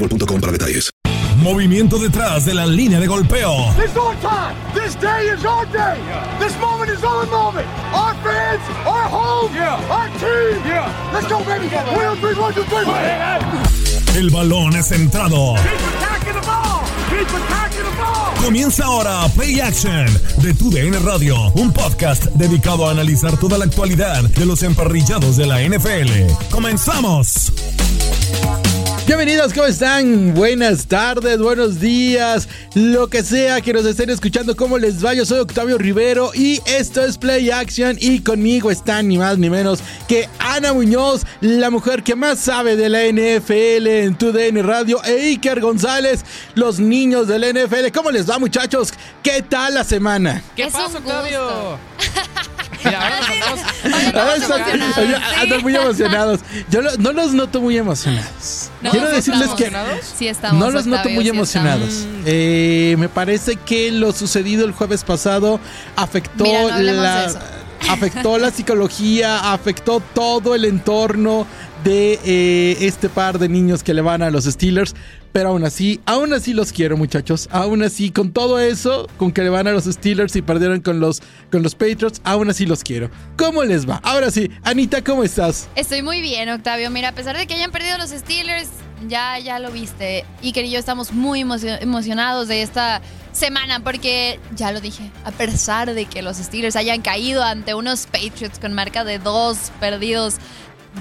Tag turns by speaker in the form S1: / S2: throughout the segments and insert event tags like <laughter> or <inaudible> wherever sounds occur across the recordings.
S1: boostmobile.com para detalles.
S2: Movimiento detrás de la línea de golpeo.
S3: It's our time. This day is our day. This moment is our moment. Our fans, our home, our team. Let's go, baby. One, three, one, two, three.
S2: El balón es centrado.
S3: Keep attacking the ball. Keep attacking the ball.
S2: Comienza ahora Play Action de Tu DN Radio, un podcast dedicado a analizar toda la actualidad de los emparrillados de la NFL. ¡Comenzamos!
S4: Bienvenidos, ¿cómo están? Buenas tardes, buenos días, lo que sea que nos estén escuchando, ¿cómo les va? Yo soy Octavio Rivero y esto es Play Action y conmigo está ni más ni menos que Ana Muñoz, la mujer que más sabe de la NFL en tu DN Radio e Iker González, los niños de la NFL. ¿Cómo les va muchachos? ¿Qué tal la semana?
S5: ¿Qué
S6: Es
S5: pasa, Octavio? <laughs>
S6: Mira, ahora
S4: están- oye. Andan muy emocionados. Yo lo- no los noto muy emocionados.
S6: No,
S4: Quiero
S6: ¿sí
S4: decirles
S6: estamos
S4: que
S6: emocionados?
S5: Sí estamos,
S4: no los noto
S5: Octavio,
S4: muy
S5: sí
S4: emocionados.
S5: estamos.
S4: Eh, me parece que lo sucedido el jueves pasado afectó
S5: Mira, no hablemos
S4: la
S5: de eso.
S4: afectó la psicología, afectó todo el entorno de eh, este par de niños que le van a los Steelers. Pero aún así, aún así los quiero, muchachos. Aún así, con todo eso, con que le van a los Steelers y perdieron con los, con los Patriots, aún así los quiero. ¿Cómo les va? Ahora sí, Anita, ¿cómo estás?
S5: Estoy muy bien, Octavio. Mira, a pesar de que hayan perdido los Steelers, ya, ya lo viste. Iker y yo estamos muy emocio- emocionados de esta semana porque, ya lo dije, a pesar de que los Steelers hayan caído ante unos Patriots con marca de dos perdidos,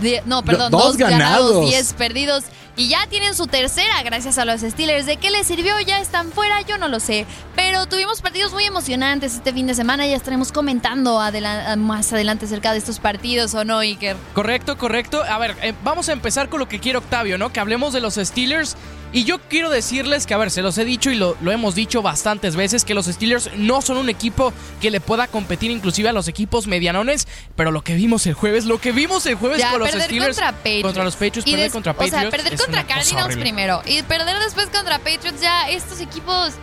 S5: de- no, perdón,
S4: dos
S5: dos, ganados,
S4: ganados.
S5: diez perdidos. Y ya tienen su tercera gracias a los Steelers. ¿De qué les sirvió? Ya están fuera, yo no lo sé. Pero tuvimos partidos muy emocionantes este fin de semana. Ya estaremos comentando adela- más adelante acerca de estos partidos, ¿o no, Iker?
S6: Correcto, correcto. A ver, eh, vamos a empezar con lo que quiere Octavio, ¿no? Que hablemos de los Steelers. Y yo quiero decirles que, a ver, se los he dicho y lo, lo hemos dicho bastantes veces, que los Steelers no son un equipo que le pueda competir inclusive a los equipos medianones. Pero lo que vimos el jueves, lo que vimos el jueves
S5: Ya,
S6: con los Steelers.
S5: contra Patriots.
S6: Contra los Patriots,
S5: Y
S6: perder contra
S5: O sea,
S6: Patriots.
S5: perder contra Cardinals primero. Y perder después contra Patriots, ya estos equipos.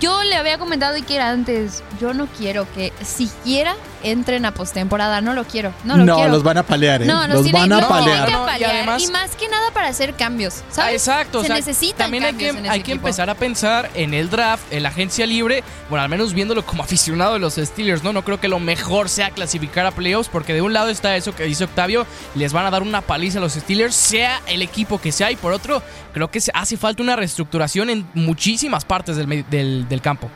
S5: Yo le había comentado a Iker antes, yo no quiero que siquiera entren a postemporada, no lo quiero, no lo quiero.
S4: los van a palear, ¿eh?
S5: No,
S4: los
S5: tienen,
S4: van a
S5: tienen
S4: palear.
S5: que
S6: No, y además-
S5: y más que nada para hacer cambios,
S6: Ah,
S5: ¿sabes?
S6: exacto,
S5: Se
S6: o sea,
S5: necesitan
S6: también hay que,
S5: cambios en ese
S6: hay que empezar a pensar en el draft, en la agencia libre, bueno, al menos viéndolo como aficionado de los Steelers, ¿no? No creo que lo mejor sea clasificar a playoffs, porque de un lado está eso que dice Octavio, les van a dar una paliza a los Steelers, sea el equipo que sea, y por otro, creo que se- hace falta una reestructuración en muchísimas partes del, me- del, del campo.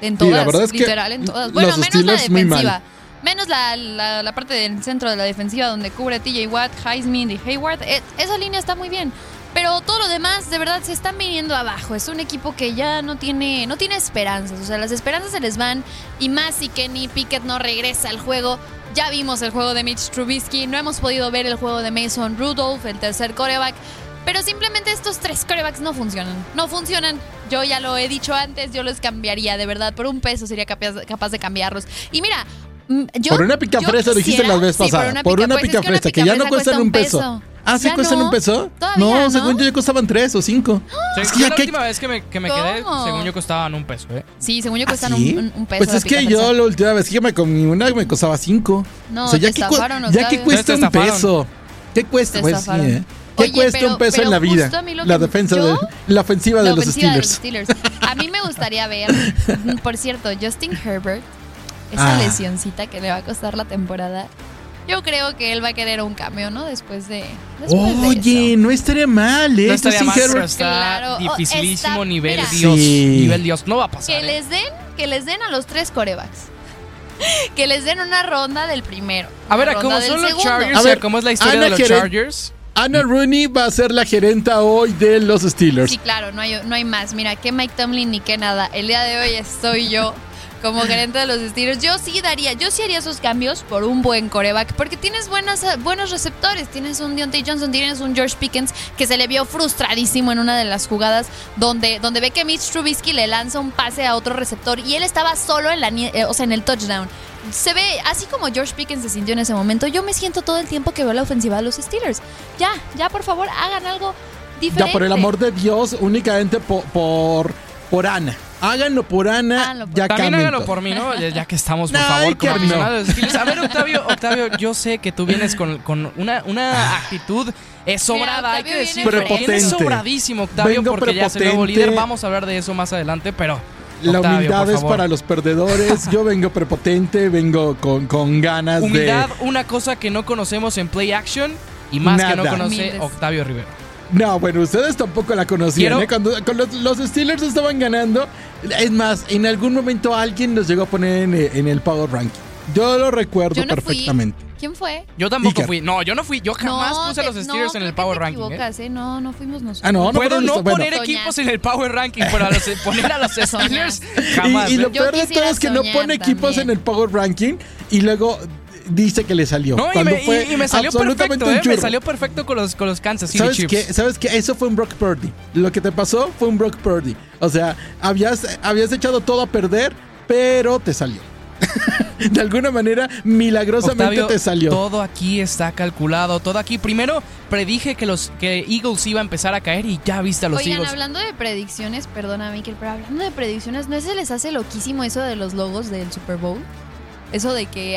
S5: En
S4: Sí,
S5: todas,
S4: la verdad es que
S5: literal, en todas. Bueno, menos la defensiva. Menos la, la, la parte del centro de la defensiva donde cubre TJ Watt, Highsmith y Hayward. Eh, esa línea está muy bien. Pero todo lo demás, de verdad, se están viniendo abajo. Es un equipo que ya no tiene, no tiene esperanzas. O sea, las esperanzas se les van. Y más si Kenny Pickett no regresa al juego. Ya vimos el juego de Mitch Trubisky. No hemos podido ver el juego de Mason Rudolph, el tercer coreback. Pero simplemente estos tres corebacks no funcionan. No funcionan. Yo ya lo he dicho antes, yo los cambiaría, de verdad. Por un peso sería capaz, capaz de cambiarlos. Y mira, mm, yo.
S4: por una pica fresa dijiste la vez
S5: sí,
S4: pasada. por una pica
S5: es que una
S4: fresa, que ya no cuestan
S5: cuesta
S4: un peso. Ah, ¿sí cuestan
S5: no.
S4: un peso? No,
S5: no.
S4: según yo ya costaban tres o cinco.
S6: Sí, <gasps>
S4: Es que ya
S6: la
S4: que-
S6: última vez que me, que me quedé, según yo costaban un peso, ¿eh?
S5: Sí, según yo cuestan
S4: ¿Sí?
S5: un, un- un peso.
S4: Pues es que yo la última vez que me comí una me costaba cinco.
S5: No,
S4: o sea, ya
S5: te
S4: que, ya que cuesta
S6: Te
S4: un peso. ¿Qué cuesta?
S5: Te
S4: Pues sí. ¿eh? ¿Qué
S5: Oye,
S4: cuesta
S5: pero-
S4: un peso en la vida?
S5: a
S4: La defensa
S5: ¿Yo?
S4: de la ofensiva de
S5: La
S4: los
S5: ofensiva de
S4: Steelers.
S5: los Steelers. A mí me gustaría ver, <laughs> por cierto, Justin Herbert, esa
S4: Ah.
S5: lesioncita que le va a costar la temporada. Yo creo que él va a querer un cambio, ¿no? Después de. Después de
S4: Oye, no estaría mal, ¿eh?
S6: No estaría
S4: Justin
S6: mal, pero está
S5: Claro, oh,
S6: dificilísimo
S5: está-
S6: nivel
S5: mira.
S6: Dios.
S4: Sí.
S6: Nivel Dios. No va a pasar.
S5: Que
S6: ¿eh?
S5: les den, que les den a los tres corebacks. Que les den una ronda del primero.
S6: A ver,
S5: una
S6: ¿cómo son los
S5: segundo.
S6: Chargers?
S4: A ver,
S6: ¿cómo es la historia
S4: Ana
S6: de los Chargers?
S4: Ana Rooney va a ser la gerenta hoy de los Steelers.
S5: Sí, claro, no hay, no hay más. Mira, que Mike Tomlin ni que nada. El día de hoy estoy yo como gerente de los Steelers. Yo sí daría, yo sí haría esos cambios por un buen coreback, porque tienes buenas, buenos receptores. Tienes un Deontay Johnson, tienes un George Pickens que se le vio frustradísimo en una de las jugadas donde, donde ve que Mitch Trubisky le lanza un pase a otro receptor y él estaba solo en la, eh, o sea, en el touchdown. Se ve, así como George Pickens se sintió en ese momento, yo me siento todo el tiempo que veo la ofensiva de los Steelers. Ya, ya por favor, hagan algo diferente.
S4: Ya por el amor de Dios, únicamente po- por, por Ana. Háganlo por Ana,
S5: Háganlo por-
S4: ya
S6: También hágalo
S4: todo.
S6: por mí, ¿no? Ya, ya que estamos, por <laughs>
S4: Ay,
S6: favor, como
S4: no.
S6: aficionados. A ver, Octavio, Octavio, yo sé que tú vienes con, con una, una actitud eh, sobrada, hay que decir.
S4: Prepotente.
S6: Vienes sobradísimo, Octavio,
S4: Vengo
S6: porque ya es el nuevo
S4: prepotente.
S6: líder. Vamos a hablar de eso más adelante, pero.
S4: La
S6: Octavio,
S4: humildad es para los perdedores. Yo vengo prepotente, vengo con, con ganas
S6: Humildad,
S4: de.
S6: una cosa que no conocemos en Play Action y más que no conoce
S5: Humildes.
S6: Octavio Rivera.
S4: No, bueno, ustedes tampoco la conocían. ¿eh? Cuando, cuando los, los Steelers estaban ganando, es más, en algún momento alguien los llegó a poner en, en el Power Ranking. Yo lo recuerdo
S5: Yo no
S4: perfectamente.
S5: fui. ¿Quién fue?
S6: Yo tampoco
S4: Iker.
S6: fui. No, yo no fui. Yo jamás
S5: No,
S6: puse a
S5: te-
S6: los
S5: no,
S6: Steelers en el Power
S5: te
S6: Ranking. ¿eh?
S5: equivocas, ¿eh? No, no fuimos nosotros.
S4: Ah, no, no
S6: Puedo no
S4: bueno.
S6: poner equipos en el Power Ranking, pero a los- poner a los <laughs> Steelers jamás.
S4: Y, y lo
S6: ¿eh?
S4: Peor de todo es que no pone equipos
S5: también.
S4: en el Power Ranking y luego dice que le salió.
S6: No, y me, y-
S4: fue
S6: y me salió
S4: absolutamente
S6: perfecto,
S4: un
S6: ¿eh? Me salió perfecto con los, con los Kansas City
S4: ¿Sabes
S6: Chiefs.
S4: qué? ¿Sabes qué? Eso fue un Brock Purdy. Lo que te pasó fue un Brock Purdy. O sea, habías, habías echado todo a perder, pero te salió. <laughs> de alguna manera, milagrosamente
S6: Octavio,
S4: te salió.
S6: Todo aquí está calculado, todo aquí. Primero predije que los que Eagles iba a empezar a caer y ya viste a los
S5: Oigan,
S6: Eagles.
S5: hablando de predicciones, perdona, Mikel, pero hablando de predicciones, ¿no se les hace loquísimo eso de los logos del Super Bowl? Eso de que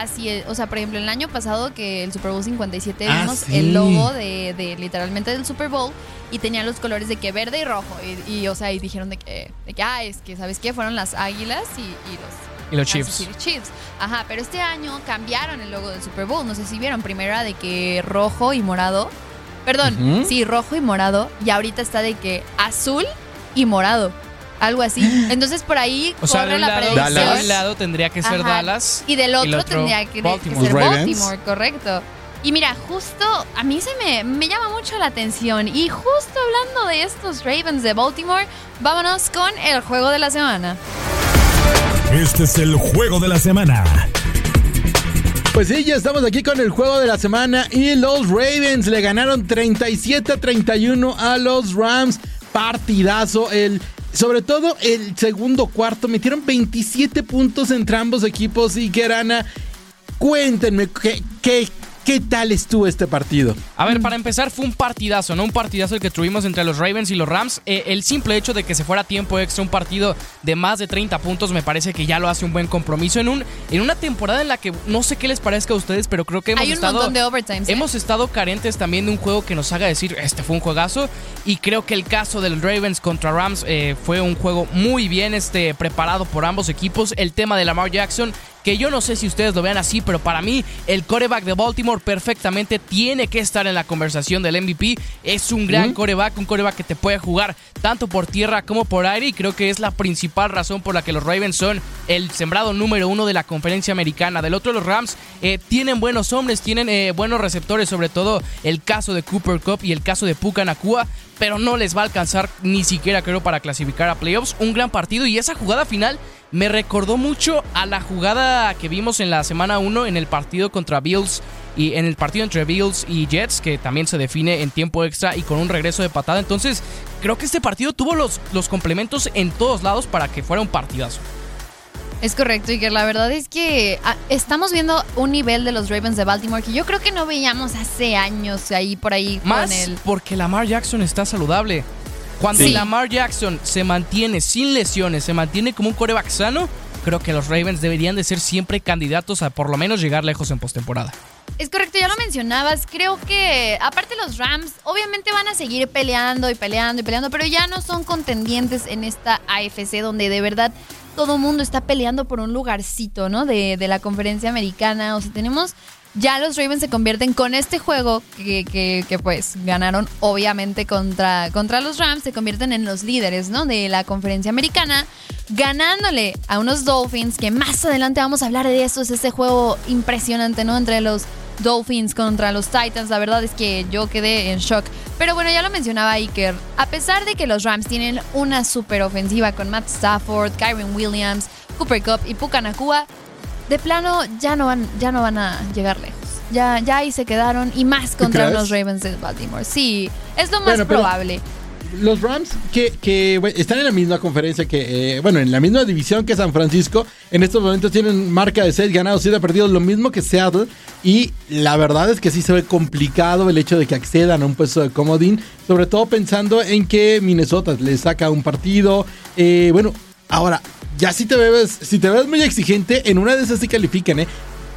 S5: Así es, o sea, por ejemplo, el año pasado que el Super Bowl 57
S4: Ah,
S5: vimos
S4: sí.
S5: el logo de, de literalmente del Super Bowl y tenía los colores de que verde y rojo y, y, o sea, y dijeron de que, de que, ah, es que, ¿sabes qué? Fueron las águilas y, y los...
S6: Y los Chiefs.
S5: Ajá, pero este año cambiaron el logo del Super Bowl, no sé si vieron, primero era de que rojo y morado, perdón, sí, rojo y morado y ahorita está de que azul y morado. Algo así. Entonces por ahí
S6: O sea,
S5: corre
S6: de un,
S5: la
S6: lado,
S5: predicción.
S6: de un lado tendría que ser
S5: Ajá.
S6: Dallas.
S5: Y del otro,
S6: el
S5: tendría que, ser
S4: Ravens.
S5: Baltimore, correcto. Y mira, justo a mí se me, me llama mucho la atención. Y justo hablando de estos Ravens de Baltimore, vámonos con el juego de la semana.
S2: Este es el juego de la semana.
S4: Pues sí, ya estamos aquí con el juego de la semana y los Ravens le ganaron 37 a 31 a los Rams. Partidazo. El, sobre todo el segundo cuarto metieron 27 puntos entre ambos equipos y Gerana. Cuéntenme qué, qué, ¿qué tal estuvo este partido?
S6: A ver, para empezar fue un partidazo, ¿no? Un partidazo el que tuvimos entre los Ravens y los Rams. Eh, el simple hecho de que se fuera tiempo extra, un partido de más de 30 puntos, me parece que ya lo hace un buen compromiso en un en una temporada en la que no sé qué les parezca a ustedes, pero creo que hemos
S5: Hay un
S6: estado
S5: montón de overtimes. ¿eh?
S6: hemos estado carentes también de un juego que nos haga decir este fue un juegazo y creo que el caso del Ravens contra Rams eh, fue un juego muy bien este preparado por ambos equipos. El tema de Lamar Jackson que yo no sé si ustedes lo vean así, pero para mí el coreback de Baltimore perfectamente tiene que estar en la conversación del MVP. Es un gran coreback, un coreback que te puede jugar tanto por tierra como por aire y creo que es la principal razón por la que los Ravens son el sembrado número uno de la conferencia americana. Del otro los Rams eh, tienen buenos hombres, tienen eh, buenos receptores, sobre todo el caso de Cooper Cup y el caso de Puka Nakua, pero no les va a alcanzar ni siquiera creo para clasificar a playoffs. Un gran partido y esa jugada final me recordó mucho a la jugada que vimos en la semana 1 en el partido contra Bills y en el partido entre Bills y Jets, que también se define en tiempo extra y con un regreso de patada. Entonces, creo que este partido tuvo los, los complementos en todos lados para que fuera un partidazo.
S5: Es correcto, y que la verdad es que ah, estamos viendo un nivel de los Ravens de Baltimore que yo creo que no veíamos hace años ahí por ahí
S6: Más
S5: con el.
S6: porque Lamar Jackson está saludable. Cuando
S5: Sí.
S6: Lamar Jackson se mantiene sin lesiones, se mantiene como un coreback sano, creo que los Ravens deberían de ser siempre candidatos a por lo menos llegar lejos en postemporada.
S5: Es correcto, ya lo mencionabas. Creo que, aparte los Rams, obviamente van a seguir peleando y peleando y peleando, pero ya no son contendientes en esta AFC donde de verdad todo mundo está peleando por un lugarcito, ¿no? De, de la conferencia americana. O sea, tenemos. Ya los Ravens se convierten con este juego que, que- pues ganaron obviamente contra, contra los Rams, se convierten en los líderes, ¿no? De la conferencia americana, ganándole a unos Dolphins que más adelante vamos a hablar de eso. Es ese juego impresionante, ¿no? Entre los Dolphins contra los Titans. La verdad es que yo quedé en shock. Pero bueno, ya lo mencionaba Iker. A pesar de que los Rams tienen una super ofensiva con Matt Stafford, Kyron Williams, Cooper Cup y Puka Nakua, de plano ya no van, ya no van a llegar lejos. Ya, ya ahí se quedaron y más contra los Ravens de Baltimore. Sí, es lo más
S4: Bueno,
S5: probable.
S4: Los Rams que, que, bueno, están en la misma conferencia que, eh, bueno, en la misma división que San Francisco, en estos momentos tienen marca de 6 ganados, 7 perdidos, lo mismo que Seattle. Y la verdad es que sí se ve complicado el hecho de que accedan a un puesto de comodín, sobre todo pensando en que Minnesota le saca un partido. Eh, bueno, ahora, ya si te ves, si te ves muy exigente, en una de esas sí califican, ¿eh?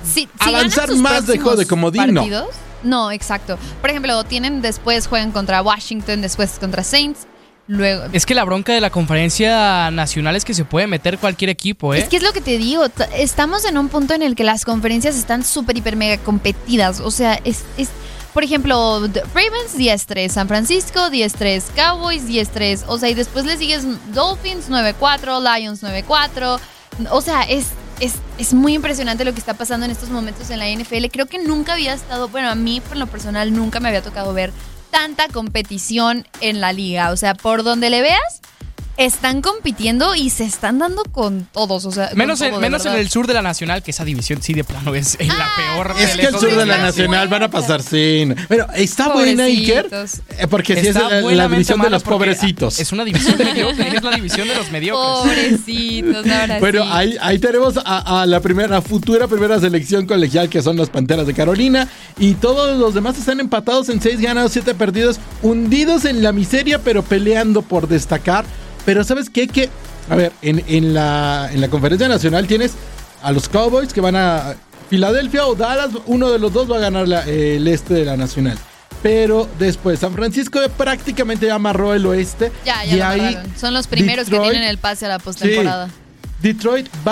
S5: Sí, si
S4: Avanzar más de juego de
S5: próximos
S4: comodín, no.
S5: partidos, no, exacto. Por ejemplo, tienen después juegan contra Washington, después contra Saints, luego
S6: Es que la bronca de la conferencia nacional es que se puede meter cualquier equipo, ¿eh?
S5: Es que es lo que te digo, estamos en un punto en el que las conferencias están súper, hiper, mega competidas. O sea, es, es por ejemplo, Ravens 10-3, San Francisco 10-3, Cowboys 10-3, o sea, y después le sigues Dolphins 9-4, Lions 9-4. O sea, es, es, es muy impresionante lo que está pasando en estos momentos en la NFL. Creo que nunca había estado, bueno, a mí por lo personal nunca me había tocado ver tanta competición en la liga. O sea, por donde le veas, están compitiendo y se están dando con todos. O sea,
S6: Menos, en,
S5: todo, de
S6: menos en el sur de la Nacional, que esa división sí de plano es la peor.
S4: Es que el sur de la Nacional van a pasar sin. Pero está buena Iker. Eh, Porque sí es
S6: Está
S4: la, división de los
S6: porque
S4: pobrecitos.
S6: Es una división <laughs> mediocre, es la división de los mediocres.
S5: Pobrecitos, ahora
S4: Bueno,
S5: sí.
S4: ahí, ahí tenemos a, a la primera, futura primera selección colegial que son las Panteras de Carolina. Y todos los demás están empatados en 6 ganados, 7 perdidos, hundidos en la miseria, pero peleando por destacar. Pero ¿sabes qué? Que, a ver, en, en la, en la conferencia nacional tienes a los Cowboys que van a Filadelfia o Dallas, uno de los dos va a ganar la- el este de la nacional. Pero después San Francisco prácticamente ya amarró el oeste.
S5: Ya,
S4: y
S5: ya lo
S4: ahí.
S5: Son los primeros
S4: Detroit-
S5: que tienen el pase a la postemporada.
S4: Detroit va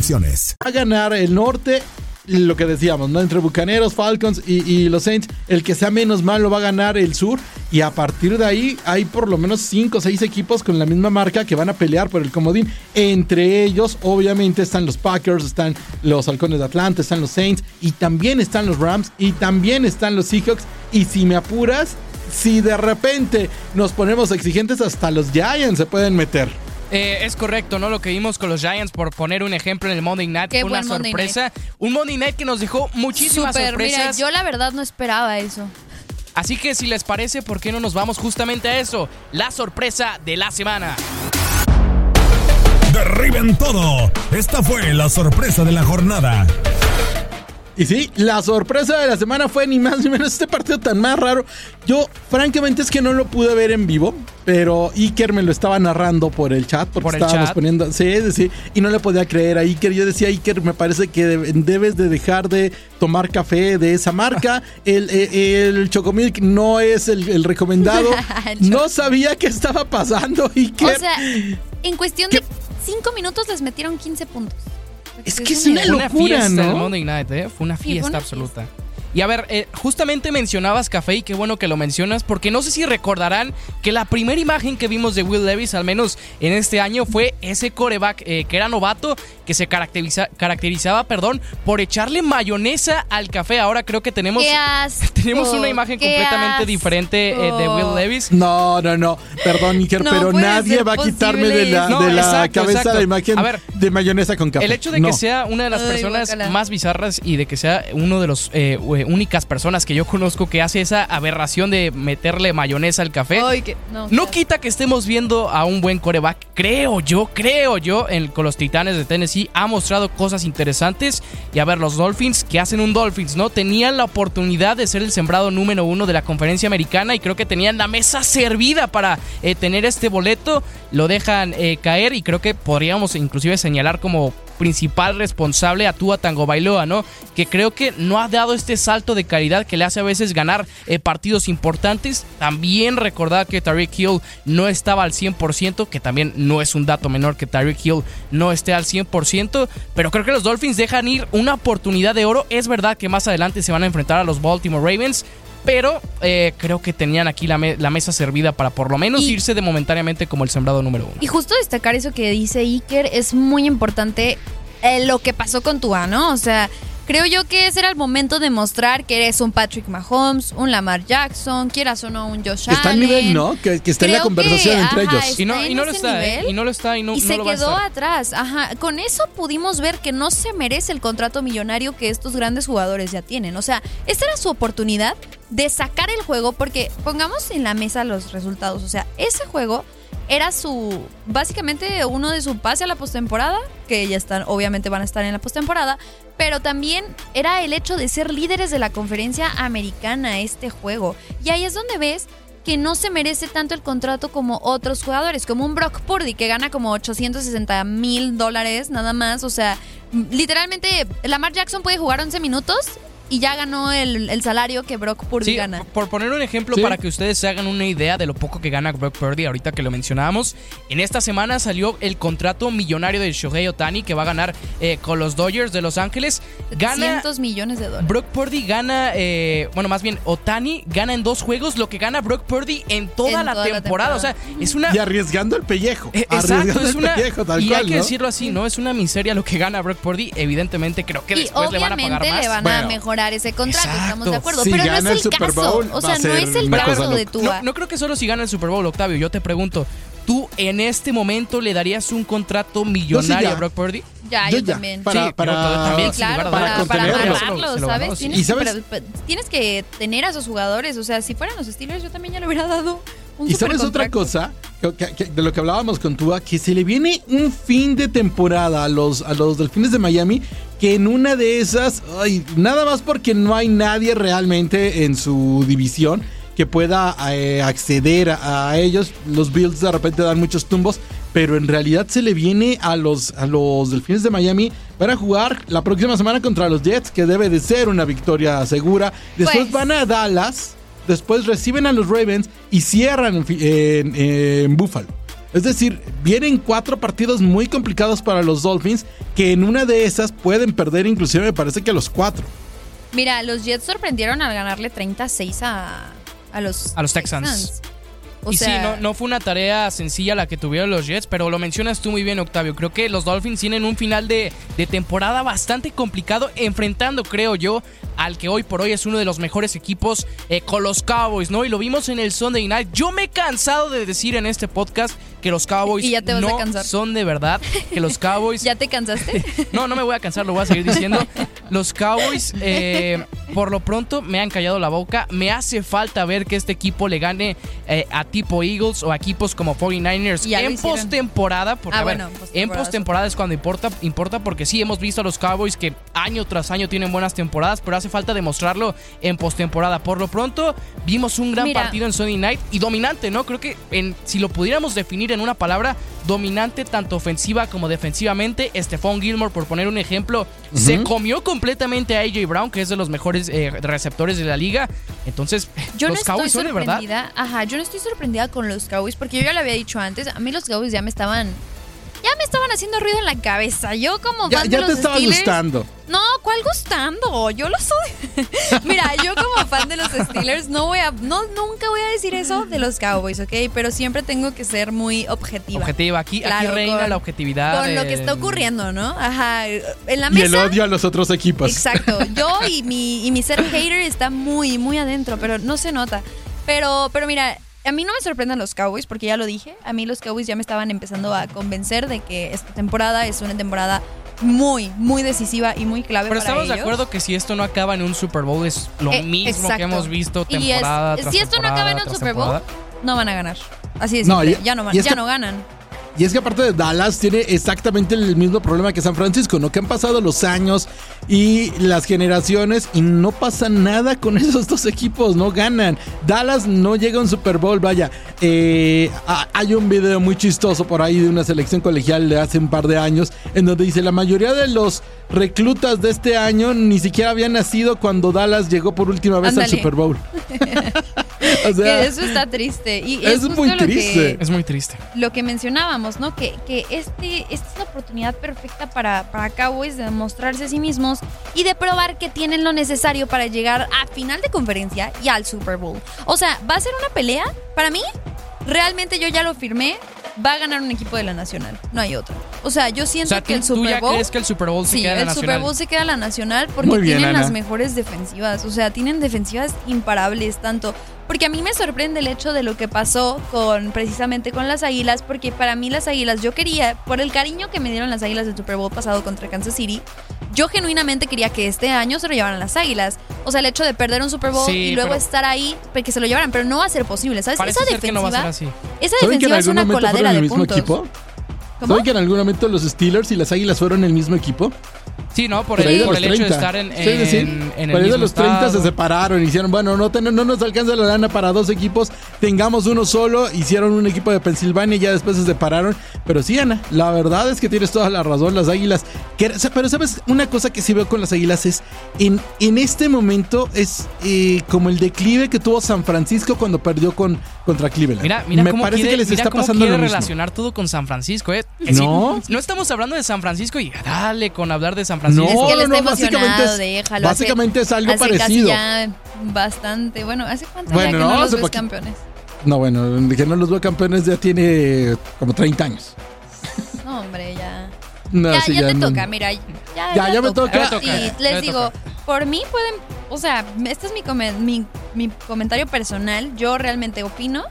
S4: A ganar el norte lo que decíamos, ¿no? Entre Bucaneros, Falcons y, y los Saints, el que sea menos malo va a ganar el sur. Y a partir de ahí hay por lo menos 5 o 6 equipos con la misma marca que van a pelear por el comodín. Entre ellos, obviamente, están los Packers, están los Halcones de Atlanta, están los Saints y también están los Rams y también están los Seahawks. Y si me apuras, si de repente nos ponemos exigentes, hasta los Giants se pueden meter.
S6: Eh, es correcto, ¿no? Lo que vimos con los Giants, por poner un ejemplo en el Monday Night,
S5: Qué
S6: fue una
S5: Monday
S6: sorpresa. Un Monday Night que nos dejó muchísimas
S5: mira,
S6: sorpresas.
S5: yo la verdad no esperaba eso.
S6: Así que si les parece, ¿por qué no nos vamos justamente a eso? La sorpresa de la semana.
S2: Derriben todo. Esta fue la sorpresa de la jornada.
S4: Y sí, la sorpresa de la semana fue ni más ni menos este partido tan más raro. Yo, francamente, es que no lo pude ver en vivo, pero Iker me lo estaba narrando por el chat, porque
S6: Por el
S4: estábamos
S6: chat.
S4: poniendo. Sí, sí, y no le podía creer a Iker. Yo decía, Iker, me parece que de- debes de dejar de tomar café de esa marca. <laughs> el, eh, el Chocomilk no es el, el recomendado. <laughs>
S5: El
S4: no sabía qué estaba pasando, Iker.
S5: O sea, en cuestión de 5 minutos les metieron 15 puntos.
S4: Es
S5: que es
S4: es
S5: un
S4: una
S5: nivel.
S6: Una
S4: locura,
S6: fiesta el
S4: ¿no?
S6: Monday Night, ¿eh? Fue una
S5: fue
S6: fiesta
S5: una
S6: absoluta. Y a ver, eh, justamente mencionabas café y qué bueno que lo mencionas, porque no sé si recordarán que la primera imagen que vimos de Will Levis, al menos en este año, fue ese coreback eh, que era novato, que se caracteriza- caracterizaba, perdón, por echarle mayonesa al café. Ahora creo que tenemos, <laughs> tenemos una imagen
S5: ¡Qué
S6: completamente
S5: asco!
S6: diferente eh, de Will Levis.
S4: No, no, no. Perdón, Iker,
S5: No
S4: pero nadie va a quitarme de la, de la
S6: exacto,
S4: cabeza
S6: exacto.
S4: la imagen
S6: A ver,
S4: de mayonesa con café.
S6: El hecho de
S4: No.
S6: que sea una de las
S5: Ay,
S6: personas más bizarras y de que sea uno de los eh, únicas personas que yo conozco que hace esa aberración de meterle mayonesa al café.
S5: Ay, que- no,
S6: quita que estemos viendo a un buen coreback. Creo yo, creo yo, en, con los Titanes de Tennessee ha mostrado cosas interesantes. Y a ver, los Dolphins, que hacen un Dolphins, ¿no? Tenían la oportunidad de ser el sembrado número uno de la conferencia americana y creo que tenían la mesa servida para eh, tener este boleto. Lo dejan eh, caer y creo que podríamos inclusive señalar como principal responsable a Tango Bailoa, ¿no? Que creo que no ha dado este salto de calidad que le hace a veces ganar eh, partidos importantes. También recordar que Tyreek Hill no estaba al 100%, que también no es un dato menor que Tyreek Hill no esté al 100%, pero creo que los Dolphins dejan ir una oportunidad de oro. Es verdad que más adelante se van a enfrentar a los Baltimore Ravens. Pero eh, creo que tenían aquí la, me- la mesa servida para por lo menos
S5: Y-
S6: irse de momentáneamente como el sembrado número uno.
S5: Y justo destacar eso que dice Iker es muy importante eh, lo que pasó con Tua, ¿no? O sea, creo yo que ese era el momento de mostrar que eres un Patrick Mahomes, un Lamar Jackson, quieras o no un Josh
S4: Está al
S5: Allen.
S4: nivel, ¿no? Que, que está en la conversación
S5: que,
S4: entre
S5: ajá,
S4: ellos.
S5: está
S6: Y no, y
S5: en
S6: no lo está, ¿eh? Y no lo está y no,
S5: y
S6: no
S5: se
S6: lo va a
S5: quedó
S6: estar.
S5: atrás. Ajá. Con eso pudimos ver que no se merece el contrato millonario que estos grandes jugadores ya tienen. O sea, esta era su oportunidad de sacar el juego porque pongamos en la mesa los resultados. O sea, ese juego era su básicamente uno de su pase a la postemporada, que ya están obviamente van a estar en la postemporada, pero también era el hecho de ser líderes de la conferencia americana este juego. Y ahí es donde ves que no se merece tanto el contrato como otros jugadores, como un Brock Purdy que gana como 860 mil dólares nada más. O sea, literalmente Lamar Jackson puede jugar 11 minutos y ya ganó el, el salario que Brock Purdy
S6: Sí,
S5: gana.
S6: por poner un ejemplo
S4: Sí.
S6: para que ustedes se hagan una idea de lo poco que gana Brock Purdy, ahorita que lo mencionábamos, en esta semana salió el contrato millonario de Shohei Otani que va a ganar eh, con los Dodgers de Los Ángeles. Gana
S5: 700 millones de dólares.
S6: Brock Purdy gana, eh, bueno, más bien Otani gana en dos juegos lo que gana Brock Purdy en toda,
S5: En
S6: la,
S5: toda la
S6: temporada. O sea, es una
S4: Y arriesgando el pellejo.
S6: eh,
S4: arriesgando
S6: Exacto, es
S4: el
S6: una.
S4: pellejo, tal
S6: y
S4: cual,
S6: hay que
S4: ¿no?
S6: decirlo así, ¿no? Es una miseria lo que gana Brock Purdy. Evidentemente, creo que
S5: Y
S6: después le van a pagar
S5: obviamente
S6: más.
S5: le van a
S4: Bueno.
S5: mejorar ese contrato,
S6: Exacto.
S5: estamos de acuerdo.
S4: Si
S5: pero no es
S4: el
S5: el
S4: Super
S5: caso.
S4: Bowl,
S5: o
S4: va
S5: sea, no es el caso de. Tua.
S6: No, no creo que solo si gana el Super Bowl, Octavio. Yo te pregunto, ¿tú en este momento le darías un contrato millonario
S4: ya.
S6: a Brock Purdy?
S5: Ya,
S4: Yo
S5: yo,
S4: ya,
S5: también.
S4: para-
S6: Sí,
S4: para-
S6: también,
S5: Sí, claro, para, para
S6: lo ganó,
S5: ¿sabes?
S6: sí.
S5: Tienes,
S4: ¿Y sabes?
S5: pero- pero tienes que tener a esos jugadores. O sea, si fueran los Steelers, yo también ya le hubiera dado un
S4: Y sabes otra cosa Que- que- que- de lo que hablábamos con Tua, que se le viene un fin de temporada a los, a los Delfines de Miami, que en una de esas, ay, nada más porque no hay nadie realmente en su división que pueda eh, acceder a, a ellos. Los Bills de repente dan muchos tumbos, pero en realidad se le viene a los, a los Delfines de Miami para jugar la próxima semana contra los Jets, que debe de ser una victoria segura. Después
S5: Pues-
S4: van a Dallas. Después reciben a los Ravens y cierran en, fi- en- en Buffalo. Es decir, vienen cuatro partidos muy complicados para los Dolphins que en una de esas pueden perder inclusive me parece que los cuatro.
S5: Mira, los Jets sorprendieron al ganarle 36 a, a los,
S6: A los Texans. Y sí, no, no fue una tarea sencilla la que tuvieron los Jets, pero lo mencionas tú muy bien, Octavio. Creo que los Dolphins tienen un final de, de temporada bastante complicado, enfrentando, creo yo, al que hoy por hoy es uno de los mejores equipos eh, con los Cowboys, ¿no? Y lo vimos en el Sunday Night. Yo me he cansado de decir en este podcast que los Cowboys
S5: Y ya te vas a
S6: no son de verdad, que los Cowboys... <laughs>
S5: ¿Ya te cansaste? <laughs>
S6: No, no me voy a cansar, lo voy a seguir diciendo. Los Cowboys, eh, por lo pronto, me han callado la boca. Me hace falta ver que este equipo le gane eh, a tipo Eagles o equipos como 49ers
S5: Ya
S6: en postemporada. Porque,
S5: Ah,
S6: a ver,
S5: bueno,
S6: en
S5: postemporada,
S6: postemporada es cuando importa, importa, porque sí hemos visto a los Cowboys que año tras año tienen buenas temporadas, pero hace falta demostrarlo en postemporada. Por lo pronto, vimos un gran
S5: Mira.
S6: partido en Sunday Night y dominante, ¿no? Creo que en, si lo pudiéramos definir en una palabra, dominante tanto ofensiva como defensivamente. Stephon Gilmore, por poner un ejemplo, se comió completamente a AJ Brown, que es de los mejores eh, receptores de la liga. Entonces,
S5: Yo
S6: los
S5: no estoy
S6: Cowboys son de verdad.
S5: Ajá, yo no estoy sorprendida con los Cowboys porque yo ya lo había dicho antes. A mí los Cowboys ya me estaban. Ya me estaban haciendo ruido en la cabeza. Yo, como
S4: Ya,
S5: fan
S4: ya
S5: de
S4: te
S5: los
S4: estaba
S5: Steelers-
S4: gustando.
S5: No, ¿cuál gustando? Yo lo soy. <laughs> Mira, yo como fan de los Steelers no voy a, no, nunca voy a decir eso de los Cowboys, ¿ok? Pero siempre tengo que ser muy objetiva.
S6: Objetiva, aquí, aquí
S5: Claro,
S6: reina
S5: con-
S6: la objetividad.
S5: Con lo que está ocurriendo, ¿no? Ajá. En la
S4: Y el
S5: mesa.
S4: odio a los otros equipos.
S5: Exacto. <laughs> Yo y mi, y mi ser hater está muy, muy adentro, pero no se nota. Pero, pero mira, a mí no me sorprenden los Cowboys, porque ya lo dije. A mí los Cowboys ya me estaban empezando a convencer de que esta temporada es una temporada muy, muy decisiva y muy clave
S6: Pero
S5: para
S6: estamos de acuerdo que si esto no acaba en un Super Bowl es lo
S5: Eh,
S6: mismo
S5: exacto.
S6: que hemos visto
S5: Y es-
S6: temporada tras
S5: si esto no acaba en un Super Bowl,
S6: temporada.
S5: no van a ganar. Así de
S4: No,
S5: simple.
S4: y-
S5: ya no, van-
S4: y es
S5: ya no ganan.
S4: Y es que aparte de Dallas tiene exactamente el mismo problema que San Francisco, ¿no? Que han pasado los años y las generaciones y no pasa nada con <laughs> esos dos equipos, no ganan. Dallas no llega a un Super Bowl, vaya. eh, ha- hay un video muy chistoso por ahí de una selección colegial de hace un par de años en donde dice la mayoría de los reclutas de este año ni siquiera habían nacido cuando Dallas llegó por última vez al. Super Bowl. <laughs> O sea,
S5: que eso está triste. Y es,
S4: muy
S5: que-
S4: triste.
S6: Es muy triste.
S5: lo que mencionábamos, ¿no? Que, que este, esta es la oportunidad perfecta para, para Cowboys de demostrarse a sí mismos y de probar que tienen lo necesario para llegar a final de conferencia y al Super Bowl. O sea, va a ser una pelea. Para mí, realmente yo ya lo firmé. Va a ganar un equipo de la Nacional. No hay otro. O sea, yo
S6: O
S5: siento
S6: sea,
S5: que
S6: ¿tú,
S5: el
S6: tú
S5: Super
S6: ya
S5: Bowl.
S6: crees que el Super Bowl se
S5: Sí,
S6: queda
S5: el
S6: la
S5: Super
S6: nacional?
S5: Bowl se queda a la nacional porque
S4: bien,
S5: tienen
S4: Ana.
S5: las mejores defensivas. O sea, tienen defensivas imparables tanto. Porque a mí me sorprende el hecho de lo que pasó con precisamente con las Águilas, porque para mí las Águilas, yo quería, por el cariño que me dieron las Águilas del Super Bowl pasado contra Kansas City, yo genuinamente quería que este año se lo llevaran las Águilas. O sea, el hecho de perder un Super Bowl
S6: Sí,
S5: y luego
S6: pero-
S5: estar ahí, para que se lo llevaran, pero no va a ser posible, ¿sabes? Esa
S6: ser que no va a
S5: defensiva,
S6: ser así.
S5: esa
S4: ¿Saben que en
S5: defensiva es
S4: algún
S5: una
S4: momento fueron
S5: coladera
S4: el
S5: de
S4: mismo
S5: puntos.
S4: equipo?
S5: ¿Cómo?
S4: ¿Saben que en algún momento los Steelers y las Águilas fueron el mismo equipo?
S6: Sí, ¿no? Por, el, por el hecho de
S4: 30.
S6: estar en,
S4: Sí, sí, sí.
S6: en- en el
S4: Por de los 30 se
S6: estado.
S4: separaron. Hicieron, bueno, no, ten- no nos alcanza la lana para dos equipos. Tengamos uno solo. Hicieron un equipo de Pensilvania y ya después se separaron. Pero sí, Ana, la verdad es que tienes toda la razón. Las águilas. que- pero sabes, una cosa que sí veo con las águilas es. En, en este momento es eh, como el declive que tuvo San Francisco cuando perdió con, contra Cleveland.
S6: Mira, mira
S4: Me
S6: cómo
S4: parece
S6: quiere,
S4: que les
S6: mira
S4: está
S6: cómo
S4: pasando
S6: quiere
S4: lo mismo.
S6: relacionar todo con San Francisco, ¿eh?
S4: No.
S6: Sí, no estamos hablando de San Francisco y dale con hablar de San Francisco.
S4: No,
S5: es que él
S4: no,
S5: está
S4: no, básicamente es-
S5: déjalo. hace-
S4: básicamente es algo
S5: hace Casi
S4: parecido.
S5: ya bastante. Bueno, ¿hace cuánto
S4: Bueno,
S5: ya que
S4: no,
S5: no, los ves campeones?
S4: No, bueno, que no los veo campeones ya tiene como 30 años.
S5: No, hombre, ya.
S4: No,
S5: ya,
S4: sí,
S5: ya, te
S4: no-
S5: toca, mira. Ya,
S4: Ya, ya me toca.
S6: Ya me toca,
S5: Sí,
S6: ya
S5: les digo,
S6: toca.
S5: por mí pueden. O sea, este es mi, come- mi, mi comentario personal. Yo realmente opino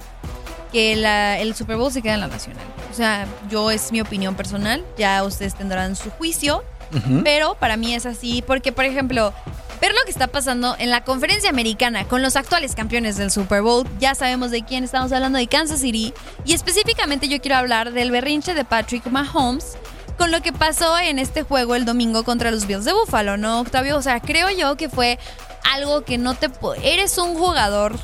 S5: que la- el Super Bowl se queda en la nacional. O sea, yo es mi opinión personal. Ya ustedes tendrán su juicio. Pero para mí es así, porque por ejemplo, ver lo que está pasando en la conferencia americana con los actuales campeones del Super Bowl, ya sabemos de quién estamos hablando, de Kansas City, y específicamente yo quiero hablar del berrinche de Patrick Mahomes con lo que pasó en este juego el domingo contra los Bills de Buffalo, ¿no, Octavio? O sea, creo yo que fue algo que no te... Eres un jugador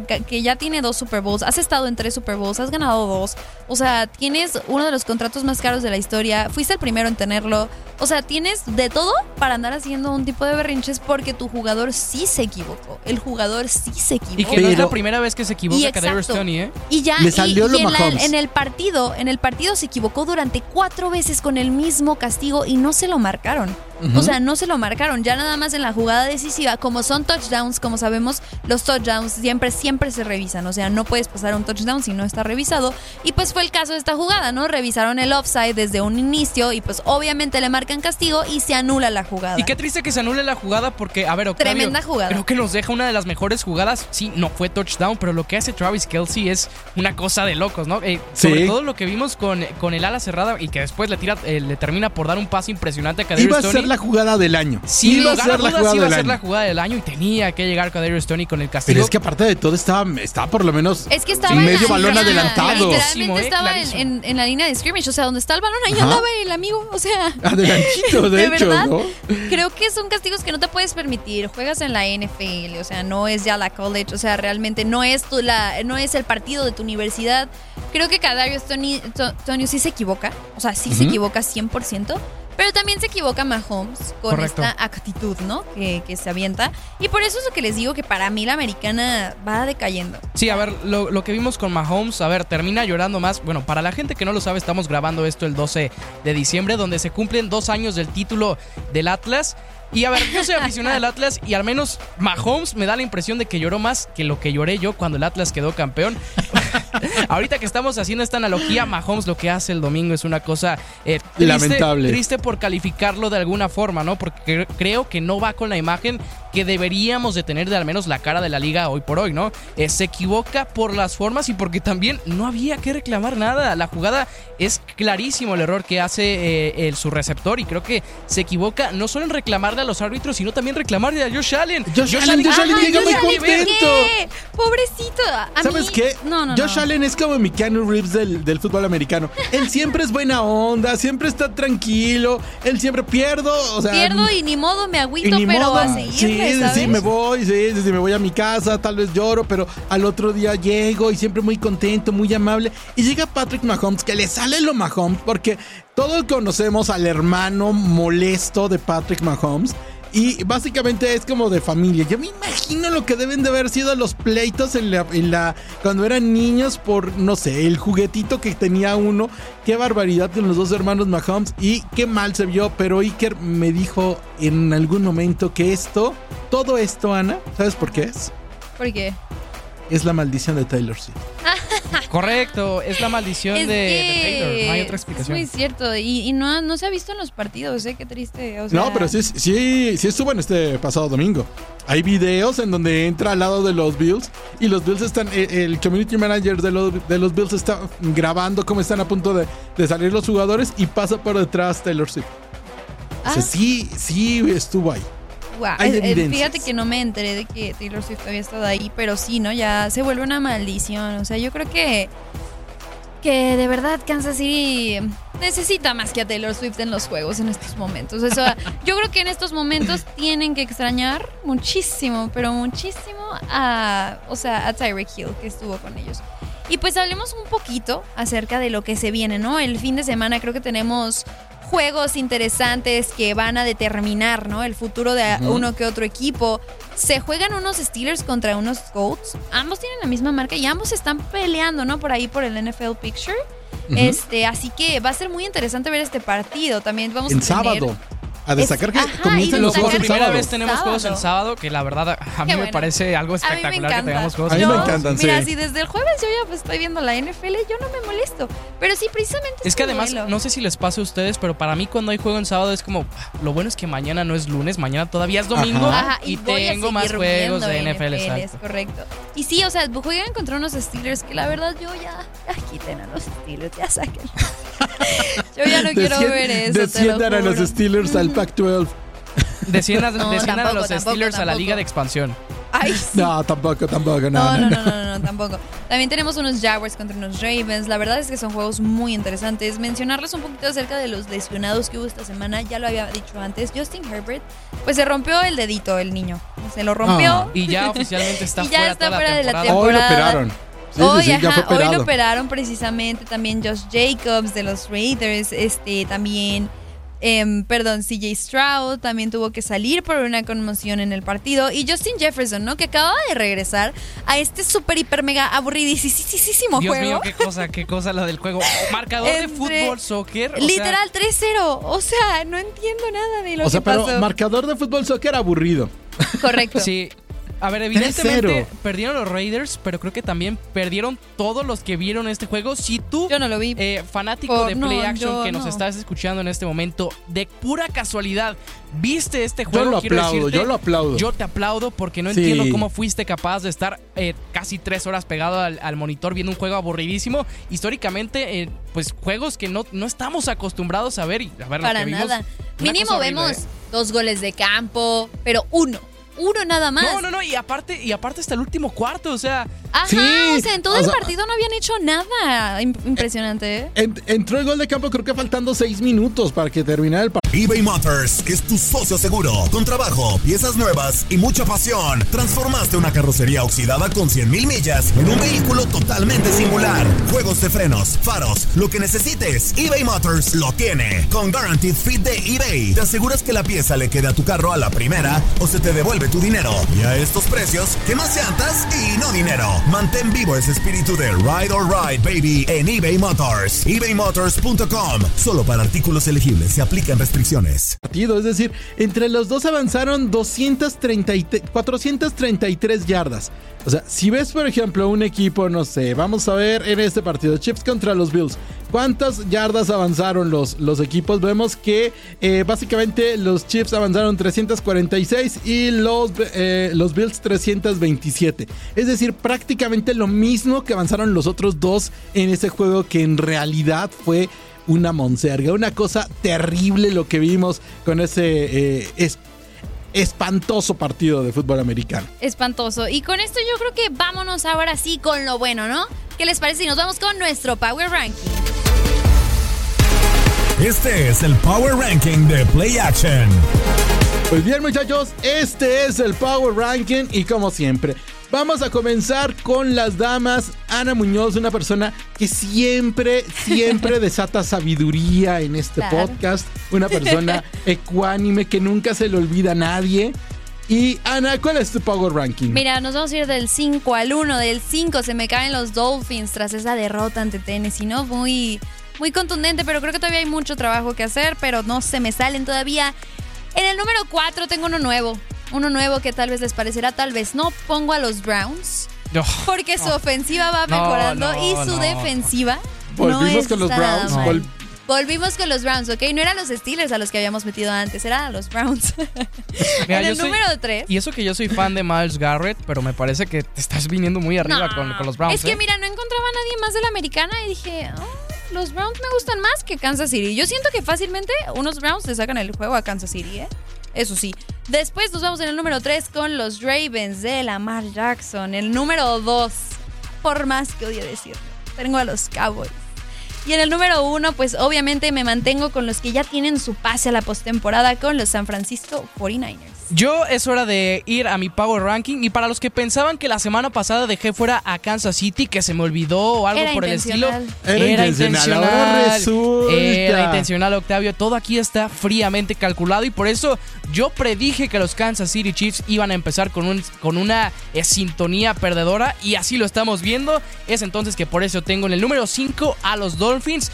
S5: que, que ya tiene dos Super Bowls, has estado en tres Super Bowls, has ganado dos. O sea, tienes uno de los contratos más caros de la historia, fuiste el primero en tenerlo. O sea, tienes de todo para andar haciendo un tipo de berrinches porque tu jugador sí se equivocó. El jugador sí se equivocó.
S6: Y que no es la primera vez que se equivoca Kadarius ¿eh?
S5: Y ya
S4: Le salió
S5: y
S4: lo
S5: en, la-
S4: Mahomes.
S5: en el partido, en el partido se equivocó durante cuatro veces con el mismo castigo y no se lo marcaron. O sea, no se lo marcaron. Ya nada más en la jugada decisiva, como son touchdowns, como sabemos, los touchdowns siempre, siempre se revisan. O sea, no puedes pasar un touchdown si no está revisado. Y pues fue el caso de esta jugada, ¿no? Revisaron el offside desde un inicio y pues obviamente le marcan castigo y se anula la jugada.
S6: Y qué triste que se anule la jugada porque, a ver, Octavio,
S5: Tremenda jugada.
S6: Creo que nos deja una de las mejores jugadas. Sí, no fue touchdown, pero lo que hace Travis Kelsey es una cosa de locos, ¿no? Eh,
S4: Sí.
S6: Sobre todo lo que vimos con, con el ala cerrada y que después le tira, eh, le termina por dar un pase impresionante a Kadarius
S4: Iba a
S6: Tony.
S4: ser la jugada del año.
S6: Sin
S4: iba a ser la jugada
S6: iba a
S4: del
S6: ser la
S4: año.
S6: jugada del año y tenía que llegar Kadarius Tony con el castigo.
S4: Pero es que aparte de todo estaba, estaba por lo menos
S5: Es que estaba
S4: medio balón
S5: línea,
S4: adelantado.
S5: Literalmente
S6: eh,
S5: estaba en, en- en la línea de scrimmage, o sea, donde está el balón, ahí
S4: Ajá.
S5: andaba el amigo, o sea. <laughs>
S4: Adelantito, <laughs> de, hecho,
S5: verdad,
S4: ¿no?
S5: Creo que son castigos que no te puedes permitir. Juegas en la NFL, o sea, no es ya la college, o sea, realmente no es tu, la, no es el partido de tu universidad. Creo que Kadarius Tony, To- Tonio sí se equivoca, o sea, sí se
S6: Ujú.
S5: equivoca 100%. Pero también se equivoca Mahomes con
S6: Correcto.
S5: esta actitud, ¿no? Que, que se avienta. Y por eso es lo que les digo que para mí la americana va decayendo.
S6: Sí, a ver, lo, lo que vimos con Mahomes, a ver, termina llorando más. Bueno, para la gente que no lo sabe, estamos grabando esto el 12 de diciembre, donde se cumplen dos años del título del Atlas. Y a ver, yo soy aficionado del Atlas y al menos Mahomes me da la impresión de que lloró más que lo que lloré yo cuando el Atlas quedó campeón. <laughs> Ahorita que estamos haciendo esta analogía, Mahomes lo que hace el domingo es una cosa eh, triste,
S4: Lamentable.
S6: triste por calificarlo de alguna forma, ¿no? Porque cre- creo que no va con la imagen que deberíamos de tener de al menos la cara de la liga hoy por hoy, ¿no? Eh, se equivoca por las formas y porque también no había que reclamar nada. La jugada es clarísimo el error que hace eh, el, su receptor y creo que se equivoca no solo en reclamarle a los árbitros, sino también reclamarle a Josh Allen.
S4: Josh Allen, Josh Allen llega muy
S5: Josh
S4: contento.
S5: ¿qué? Pobrecito. A
S4: ¿Sabes
S5: mí-
S4: qué?
S5: No, no,
S4: Josh
S5: no.
S4: Allen es como mi Keanu Reeves del, del fútbol americano. Él siempre es buena onda, siempre está tranquilo, él siempre pierdo, o sea...
S5: Pierdo y ni modo me agüito, pero
S4: modo,
S5: a seguirle,
S4: sí,
S5: ¿sabes?
S4: sí, me voy, sí, sí, sí, me voy a mi casa, tal vez lloro, pero al otro día llego y siempre muy contento, muy amable. Y llega Patrick Mahomes, que le sale lo Mahomes, porque todos conocemos al hermano molesto de Patrick Mahomes. Y básicamente es como de familia. Yo me imagino lo que deben de haber sido los pleitos en la, cuando eran niños por, no sé, el juguetito que tenía uno. Qué barbaridad con los dos hermanos Mahomes y qué mal se vio. Pero Iker me dijo en algún momento que esto, todo esto, Ana, ¿sabes por qué es?
S5: ¿Por qué?
S4: Es la maldición de Taylor Swift. <laughs>
S6: Correcto, es la maldición
S5: Es
S6: de, de Taylor. No hay otra
S5: Es
S6: explicación.
S5: muy cierto. Y, y no, no se ha visto en los partidos, ¿eh? Qué triste. o sea-
S4: No, pero sí, sí, sí estuvo en este pasado domingo. Hay videos en donde entra al lado de los Bills y los Bills están, eh, el community manager de los, de los Bills está grabando cómo están a punto de, de salir los jugadores y pasa por detrás Taylor Swift. O sea,
S5: Ah.
S4: sí, sí estuvo ahí. Hay
S5: eh, eh, fíjate que no me enteré de que Taylor Swift había estado ahí, pero sí, ¿no? Ya se vuelve una maldición. O sea, yo creo que. Que de verdad Kansas City necesita más que a Taylor Swift en los juegos en estos momentos. Eso, <laughs> yo creo que en estos momentos tienen que extrañar muchísimo, pero muchísimo a. O sea, a Tyreek Hill que estuvo con ellos. Y pues hablemos un poquito acerca de lo que se viene, ¿no? El fin de semana creo que tenemos juegos interesantes que van a determinar, ¿no? El futuro de uno que otro equipo. Se juegan unos Steelers contra unos Colts. Ambos tienen la misma marca y ambos están peleando, ¿no? Por ahí por el NFL Picture. Este, así que va a ser muy interesante ver este partido. También vamos
S4: En
S5: a tener
S4: sábado. A destacar
S5: Es-
S4: que
S5: ajá,
S4: comienzan
S5: y
S4: los
S6: Por
S4: juegos en
S6: primera
S4: sábado.
S6: vez tenemos juegos el sábado, que la verdad a mí me
S5: bueno.
S6: parece algo
S5: me
S6: espectacular que tengamos juegos
S4: A mí me
S6: sábado.
S4: encantan,
S5: Mira,
S4: sí.
S5: si desde el jueves yo ya pues, estoy viendo la NFL, yo no me molesto. Pero sí, precisamente
S6: Es que además, no sé si les pasa a ustedes, pero para mí cuando hay juego en sábado es como, lo bueno es que mañana no es lunes, mañana todavía es domingo
S5: Ajá,
S6: y,
S5: voy a
S6: tengo más juegos de NFL.
S5: Es
S6: exacto.
S5: correcto. Y sí, o sea, juegan contra unos Steelers que la verdad yo ya, ya quiten a los Steelers, ya saquen. <laughs> yo ya no quiero ver eso,
S4: Desciendan a los. Steelers al Pac-12.
S6: Desciendan,
S5: No,
S6: desciendan a los
S5: tampoco,
S6: Steelers a la liga de expansión.
S5: Ay, sí.
S4: No, tampoco, tampoco, no,
S5: No,
S4: no,
S5: no, no, no, no, tampoco. También tenemos unos Jaguars contra unos Ravens. La verdad es que son juegos muy interesantes. Mencionarles un poquito acerca de los lesionados que hubo esta semana, ya lo había dicho antes. Justin Herbert, pues se rompió el dedito el niño. Se lo rompió.
S4: Ah.
S6: Y ya <laughs> oficialmente está
S5: Y ya
S6: fuera
S5: está
S6: toda
S5: fuera de la
S6: temporada.
S4: Hoy lo operaron. Sí,
S5: hoy,
S4: sí, ya
S5: ajá,
S4: fue
S5: hoy lo operaron precisamente también Josh Jacobs de los Raiders, este también, em, perdón, CJ Stroud también tuvo que salir por una conmoción en el partido y Justin Jefferson, ¿no? Que acababa de regresar a este super hiper mega aburridísimo
S6: Dios
S5: juego.
S6: mío, qué cosa, qué cosa la del juego. Marcador de fútbol, soccer.
S5: Literal 3-0, o sea, no entiendo nada de lo
S4: O sea,
S5: que
S4: pero
S5: pasó.
S4: marcador de fútbol soccer aburrido.
S5: Correcto.
S6: Sí. A ver, evidentemente
S4: 3-0.
S6: perdieron los Raiders, pero creo que también perdieron todos los que vieron este juego. Si tú,
S5: Yo no lo vi.
S6: eh, fanático
S5: Por-
S6: de
S5: no,
S6: Play Action
S5: yo
S6: que nos
S5: no.
S6: estás escuchando en este momento, de pura casualidad, viste este
S4: Yo
S6: juego.
S4: lo
S6: quiero
S4: aplaudo,
S6: decirte,
S4: yo lo aplaudo.
S6: Yo te aplaudo porque no
S4: Sí.
S6: entiendo cómo fuiste capaz de estar eh, casi tres horas pegado al, al monitor viendo un juego aburridísimo. Históricamente, eh, pues juegos que no, no estamos acostumbrados a ver. Y, a ver lo
S5: Para
S6: que
S5: nada. Mínimo vemos
S6: ¿eh?
S5: dos goles de campo, pero uno. Uno nada más.
S6: No, no, no, y aparte, y aparte hasta el último cuarto, o sea.
S5: Ajá,
S4: Sí,
S5: o sea, en todo
S4: o
S5: el
S4: sea-
S5: partido no habían hecho nada. Im- Impresionante, ¿eh?
S4: En- entró el gol de campo creo que faltando seis minutos para que terminara el partido.
S7: eBay Motors es tu socio seguro. Con trabajo, piezas nuevas y mucha pasión, transformaste una carrocería oxidada con 100 mil millas en un vehículo totalmente singular. Juegos de frenos, faros, lo que necesites, eBay Motors lo tiene. Con Guaranteed Fit de eBay, te aseguras que la pieza le quede a tu carro a la primera o se te devuelve tu dinero. Y a estos precios, ¿qué más llantas y no dinero? Mantén vivo ese espíritu de Ride or Ride, baby, en eBay Motors. ebaymotors.com. Solo para artículos elegibles se aplican restricciones.
S4: Es decir, entre los dos avanzaron 230 y te- 433 yardas. O sea, si ves, por ejemplo, un equipo, no sé, vamos a ver en este partido, Chiefs contra los Bills. ¿Cuántas yardas avanzaron los, los equipos? Vemos que eh, básicamente los Chiefs avanzaron 346 y los, eh, los Bills 327. Es decir, prácticamente lo mismo que avanzaron los otros dos en ese juego que en realidad fue una monserga, una cosa terrible lo que vimos con ese eh, espantoso partido de fútbol americano.
S5: Espantoso. Y con esto yo creo que vámonos ahora sí con lo bueno, ¿no? ¿Qué les parece si nos vamos con nuestro Power Ranking?
S2: Este es el Power Ranking de Play Action.
S4: Pues bien muchachos, este es el Power Ranking y como siempre, vamos a comenzar con las damas. Ana Muñoz, una persona que siempre, siempre <laughs> desata sabiduría en este
S5: Claro.
S4: podcast. Una persona <laughs> ecuánime que nunca se le olvida a nadie. Y Ana, ¿cuál es tu Power Ranking?
S5: Mira, nos vamos a ir del 5 al 1. Del 5 se me caen los Dolphins tras esa derrota ante Tennessee, ¿no? Muy, muy contundente, pero creo que todavía hay mucho trabajo que hacer, pero no se me salen todavía. En el número 4 tengo uno nuevo. Uno nuevo que tal vez les parecerá, tal vez no. Pongo a los Browns.
S6: No.
S5: Porque su ofensiva va mejorando
S6: no,
S5: y su
S6: no.
S5: defensiva.
S4: Volvimos
S5: no
S4: con los Browns. Vol-
S5: Volvimos con los Browns, ¿ok? No eran los Steelers a los que habíamos metido antes, eran los Browns. <laughs>
S6: Mira,
S5: en el
S6: soy-
S5: número 3.
S6: Y eso que yo soy fan de Miles Garrett, pero me parece que te estás viniendo muy arriba con, con los Browns.
S5: Es que
S6: ¿eh?
S5: mira, no encontraba a nadie más de la americana y dije, "Oh, los Browns me gustan más que Kansas City. Yo siento que fácilmente unos Browns le sacan el juego a Kansas City, ¿eh? Eso sí. Después nos vamos en el número 3 con los Ravens de Lamar Jackson. El número 2, por más que odie decirlo, tengo a los Cowboys. Y en el número 1, pues obviamente me mantengo con los que ya tienen su pase a la postemporada con los San Francisco 49ers.
S6: Yo es hora de ir a mi Power Ranking y para los que pensaban que la semana pasada dejé fuera a Kansas City, que se me olvidó o algo
S5: Era
S6: por el estilo.
S5: intencional.
S4: Era intencional, resulta.
S6: Era intencional, Octavio. Todo aquí está fríamente calculado y por eso yo predije que los Kansas City Chiefs iban a empezar con, un, con una eh, sintonía perdedora y así lo estamos viendo. Es entonces que por eso tengo en el número 5 a los Dolphins.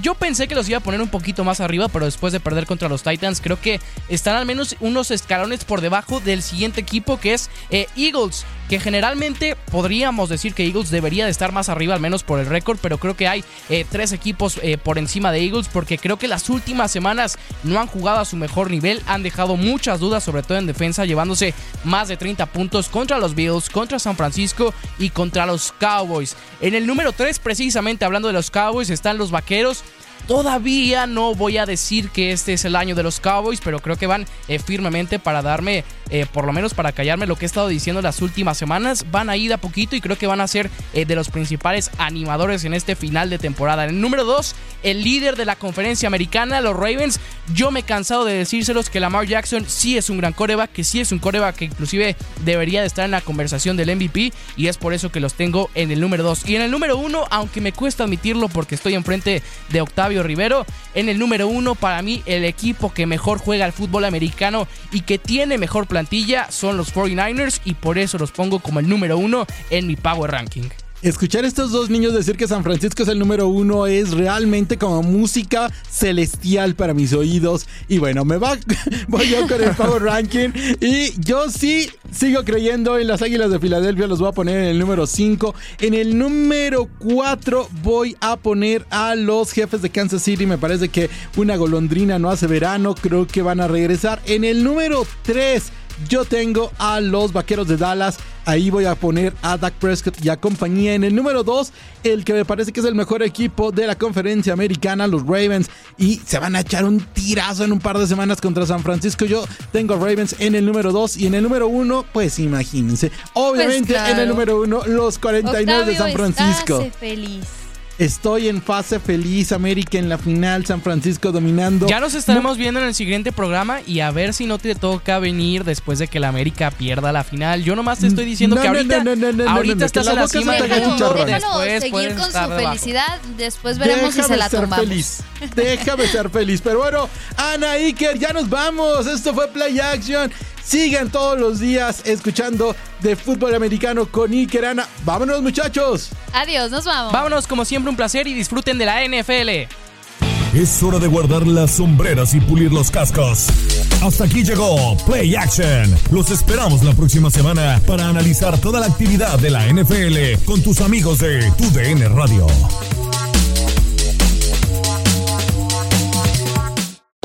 S6: Yo pensé que los iba a poner un poquito más arriba, pero después de perder contra los Titans, creo que están al menos unos escalones por debajo del siguiente equipo que es eh, Eagles. Que generalmente podríamos decir que Eagles debería de estar más arriba, al menos por el récord, pero creo que hay eh, tres equipos eh, por encima de Eagles, porque creo que las últimas semanas no han jugado a su mejor nivel, han dejado muchas dudas, sobre todo en defensa, llevándose más de 30 puntos contra los Bills, contra San Francisco y contra los Cowboys. En el número 3, precisamente hablando de los Cowboys, están los Vaqueros. Todavía no voy a decir que este es el año de los Cowboys, pero creo que van eh, firmemente para darme, eh, por lo menos para callarme lo que he estado diciendo las últimas semanas. Van a ir a poquito y creo que van a ser eh, de los principales animadores en este final de temporada. En el número 2, el líder de la conferencia americana, los Ravens. Yo me he cansado de decírselos que Lamar Jackson sí es un gran coreback, que sí es un coreback que inclusive debería de estar en la conversación del MVP y es por eso que los tengo en el número 2. Y en el número 1, aunque me cuesta admitirlo porque estoy enfrente de Octavio Rivero, en el número 1 para mí el equipo que mejor juega al fútbol americano y que tiene mejor plantilla son los 49ers y por eso los pongo como el número 1 en mi Power Ranking.
S4: Escuchar a estos dos niños decir que San Francisco es el número uno es realmente como música celestial para mis oídos. Y bueno, me va, <laughs> voy yo con el <laughs> Power Ranking. Y yo sí sigo creyendo en las Águilas de Filadelfia. Los voy a poner en el número 5. En el número 4 voy a poner a los jefes de Kansas City. Me parece que una golondrina no hace verano. Creo que van a regresar. En el número 3 yo tengo a los Vaqueros de Dallas. Ahí voy a poner a Dak Prescott y a compañía. En el número 2, el que me parece que es el mejor equipo de la conferencia americana, los Ravens. Y se van a echar un tirazo en un par de semanas contra San Francisco. Yo tengo a Ravens en el número 2 y en el número 1, pues imagínense. Obviamente
S5: Pues
S4: en el número 1, los 49 de San Francisco.
S5: Feliz.
S4: Estoy en fase feliz, América en la final, San Francisco dominando.
S6: Ya nos estaremos viendo en el siguiente programa y a ver si no te toca venir después de que la América pierda la final. Yo nomás te estoy diciendo
S4: No,
S6: que ahorita,
S4: no, no, no, no,
S6: ahorita estás en la cima
S4: chicharrón.
S5: Déjalo
S6: después
S5: seguir con su
S6: debajo.
S5: felicidad. Después veremos si se la
S4: ser
S5: tomamos.
S4: feliz. <laughs> Déjame ser feliz. Pero bueno, Ana Iker, ya nos vamos. Esto fue Play Action. Sigan todos los días escuchando de fútbol americano con Iker Ana. Vámonos, muchachos.
S5: Adiós, nos vamos.
S6: Vámonos, como siempre, un placer y disfruten de la NFL.
S2: Es hora de guardar las sombreras y pulir los cascos. Hasta aquí llegó Play Action. Los esperamos la próxima semana para analizar toda la actividad de la NFL con tus amigos de Tu DN Radio.